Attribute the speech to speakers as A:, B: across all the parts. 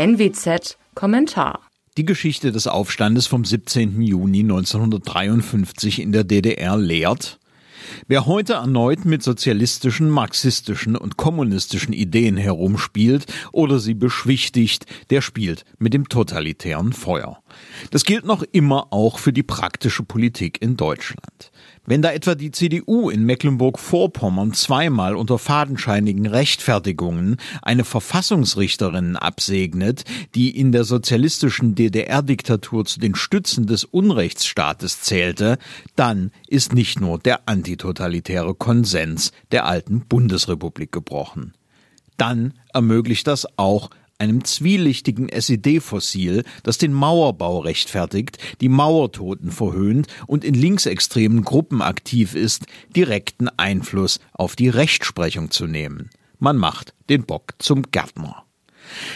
A: NWZ Kommentar.
B: Die Geschichte des Aufstandes vom 17. Juni 1953 in der DDR lehrt, Wer heute erneut mit sozialistischen, marxistischen und kommunistischen Ideen herumspielt oder sie beschwichtigt, der spielt mit dem totalitären Feuer. Das gilt noch immer auch für die praktische Politik in Deutschland. Wenn da etwa die CDU in Mecklenburg-Vorpommern zweimal unter fadenscheinigen Rechtfertigungen eine Verfassungsrichterin absegnet, die in der sozialistischen DDR-Diktatur zu den Stützen des Unrechtsstaates zählte, dann ist nicht nur der antitotalitäre Konsens der alten Bundesrepublik gebrochen. Dann ermöglicht das auch einem zwielichtigen SED-Fossil, das den Mauerbau rechtfertigt, die Mauertoten verhöhnt und in linksextremen Gruppen aktiv ist, direkten Einfluss auf die Rechtsprechung zu nehmen. Man macht den Bock zum Gärtner.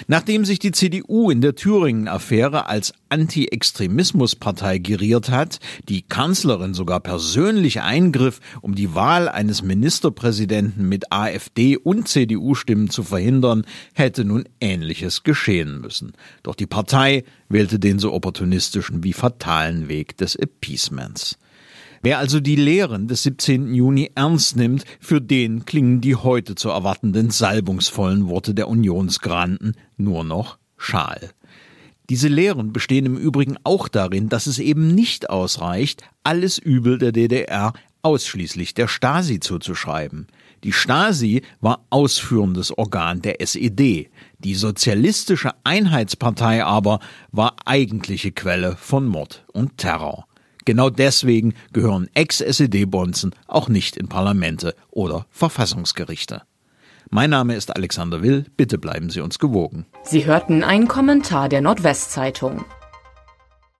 B: Nachdem sich die CDU in der Thüringen-Affäre als Anti-Extremismus-Partei geriert hat, die Kanzlerin sogar persönlich eingriff, um die Wahl eines Ministerpräsidenten mit AfD und CDU-Stimmen zu verhindern, hätte nun Ähnliches geschehen müssen. Doch die Partei wählte den so opportunistischen wie fatalen Weg des Appeasements. Wer also die Lehren des 17. Juni ernst nimmt, für den klingen die heute zu erwartenden salbungsvollen Worte der Unionsgranten nur noch schal. Diese Lehren bestehen im Übrigen auch darin, dass es eben nicht ausreicht, alles Übel der DDR ausschließlich der Stasi zuzuschreiben. Die Stasi war ausführendes Organ der SED. Die Sozialistische Einheitspartei aber war eigentliche Quelle von Mord und Terror. Genau deswegen gehören Ex-SED-Bonzen auch nicht in Parlamente oder Verfassungsgerichte. Mein Name ist Alexander Will, bitte bleiben Sie uns gewogen.
A: Sie hörten einen Kommentar der Nordwestzeitung.